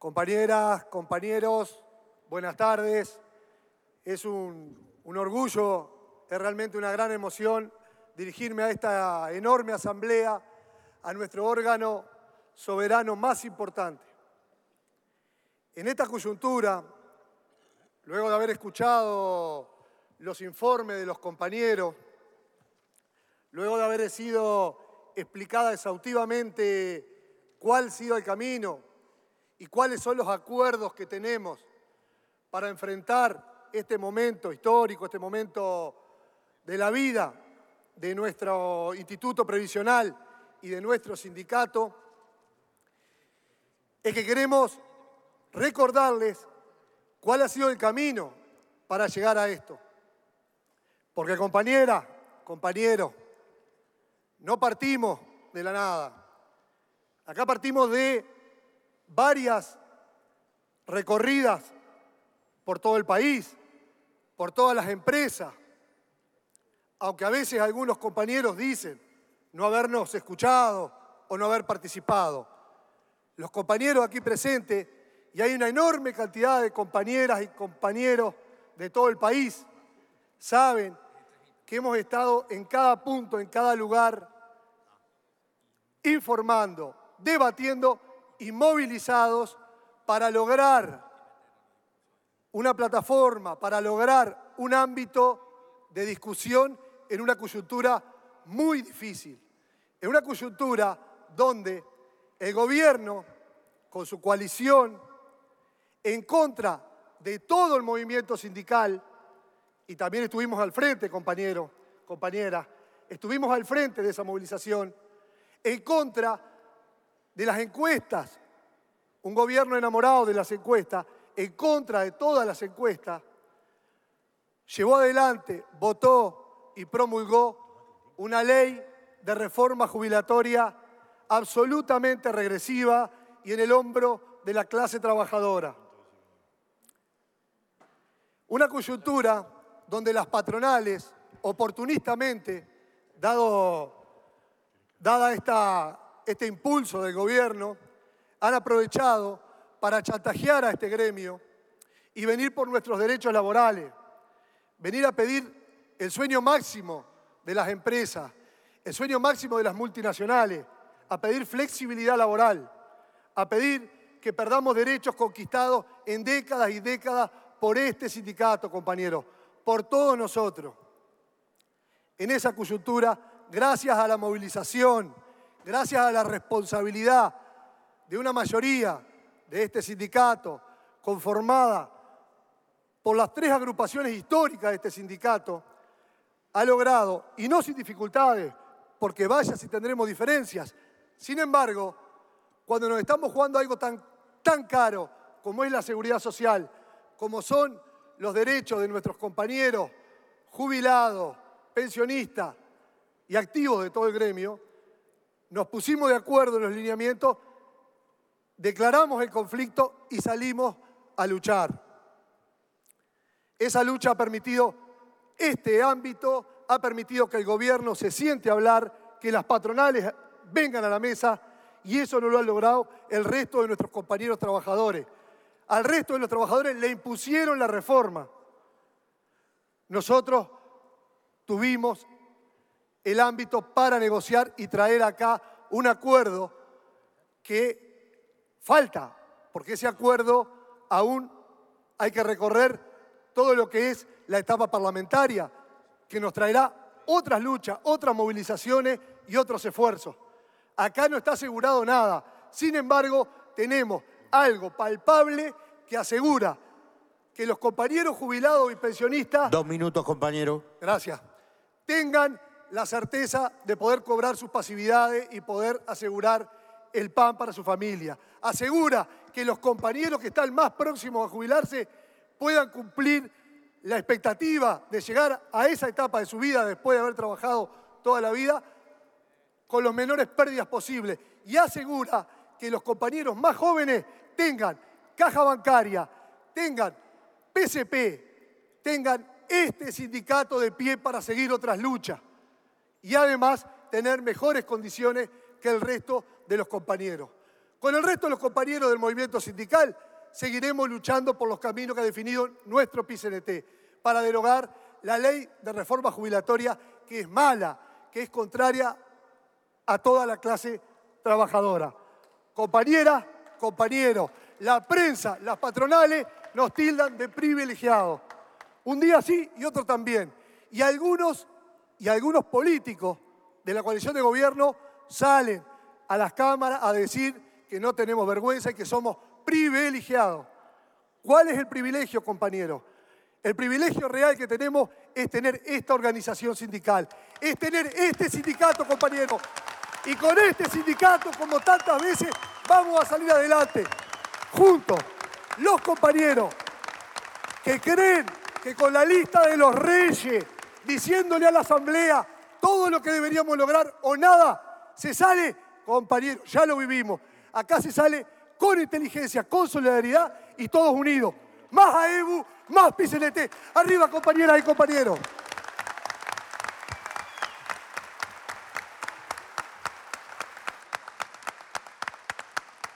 Compañeras, compañeros, buenas tardes. Es un, un, orgullo, es realmente una gran emoción dirigirme a esta enorme asamblea, a nuestro órgano soberano más importante. En esta coyuntura, luego de haber escuchado los informes de los compañeros, luego de haber sido explicada exhaustivamente cuál ha sido el camino y cuáles son los acuerdos que tenemos para enfrentar este momento histórico, este momento de la vida de nuestro instituto previsional y de nuestro sindicato, es que queremos recordarles cuál ha sido el camino para llegar a esto. Porque compañera, compañero, no partimos de la nada. Acá partimos de varias recorridas por todo el país, por todas las empresas, aunque a veces algunos compañeros dicen no habernos escuchado o no haber participado. Los compañeros aquí presentes, y hay una enorme cantidad de compañeras y compañeros de todo el país, saben que hemos estado en cada punto, en cada lugar, informando, debatiendo y movilizados para lograr una plataforma, para lograr un ámbito de discusión en una coyuntura muy difícil, en una coyuntura donde el gobierno, con su coalición, en contra de todo el movimiento sindical, y también estuvimos al frente, compañero, compañera, estuvimos al frente de esa movilización, en contra de las encuestas, un gobierno enamorado de las encuestas, en contra de todas las encuestas, llevó adelante, votó y promulgó una ley de reforma jubilatoria absolutamente regresiva y en el hombro de la clase trabajadora. Una coyuntura donde las patronales, oportunistamente, dado, dada esta, este impulso del gobierno, han aprovechado para chantajear a este gremio y venir por nuestros derechos laborales, venir a pedir el sueño máximo de las empresas, el sueño máximo de las multinacionales, a pedir flexibilidad laboral, a pedir que perdamos derechos conquistados en décadas y décadas por este sindicato, compañeros por todos nosotros. En esa coyuntura, gracias a la movilización, gracias a la responsabilidad de una mayoría de este sindicato, conformada por las tres agrupaciones históricas de este sindicato, ha logrado, y no sin dificultades, porque vaya si tendremos diferencias, sin embargo, cuando nos estamos jugando algo tan, tan caro como es la seguridad social, como son los derechos de nuestros compañeros jubilados, pensionistas y activos de todo el gremio, nos pusimos de acuerdo en los lineamientos, declaramos el conflicto y salimos a luchar. Esa lucha ha permitido este ámbito, ha permitido que el gobierno se siente a hablar, que las patronales vengan a la mesa y eso no lo han logrado el resto de nuestros compañeros trabajadores al resto de los trabajadores le impusieron la reforma. Nosotros tuvimos el ámbito para negociar y traer acá un acuerdo que falta, porque ese acuerdo aún hay que recorrer todo lo que es la etapa parlamentaria, que nos traerá otras luchas, otras movilizaciones y otros esfuerzos. Acá no está asegurado nada. Sin embargo, tenemos algo palpable que asegura que los compañeros jubilados y pensionistas... Dos minutos, compañero. Gracias. Tengan la certeza de poder cobrar sus pasividades y poder asegurar el pan para su familia. Asegura que los compañeros que están más próximos a jubilarse puedan cumplir la expectativa de llegar a esa etapa de su vida después de haber trabajado toda la vida con los menores pérdidas posibles. Y asegura que los compañeros más jóvenes tengan caja bancaria, tengan PCP, tengan este sindicato de pie para seguir otras luchas y además tener mejores condiciones que el resto de los compañeros. Con el resto de los compañeros del movimiento sindical seguiremos luchando por los caminos que ha definido nuestro PCNT para derogar la ley de reforma jubilatoria que es mala, que es contraria a toda la clase trabajadora. Compañera, compañero, la prensa, las patronales nos tildan de privilegiados. Un día sí y otro también. Y algunos, y algunos políticos de la coalición de gobierno salen a las cámaras a decir que no tenemos vergüenza y que somos privilegiados. ¿Cuál es el privilegio, compañero? El privilegio real que tenemos es tener esta organización sindical, es tener este sindicato, compañero. Y con este sindicato, como tantas veces, vamos a salir adelante, juntos, los compañeros que creen que con la lista de los reyes, diciéndole a la Asamblea todo lo que deberíamos lograr o nada, se sale, compañero, ya lo vivimos, acá se sale con inteligencia, con solidaridad y todos unidos. Más AEBU, más PCLT. Arriba, compañeras y compañeros.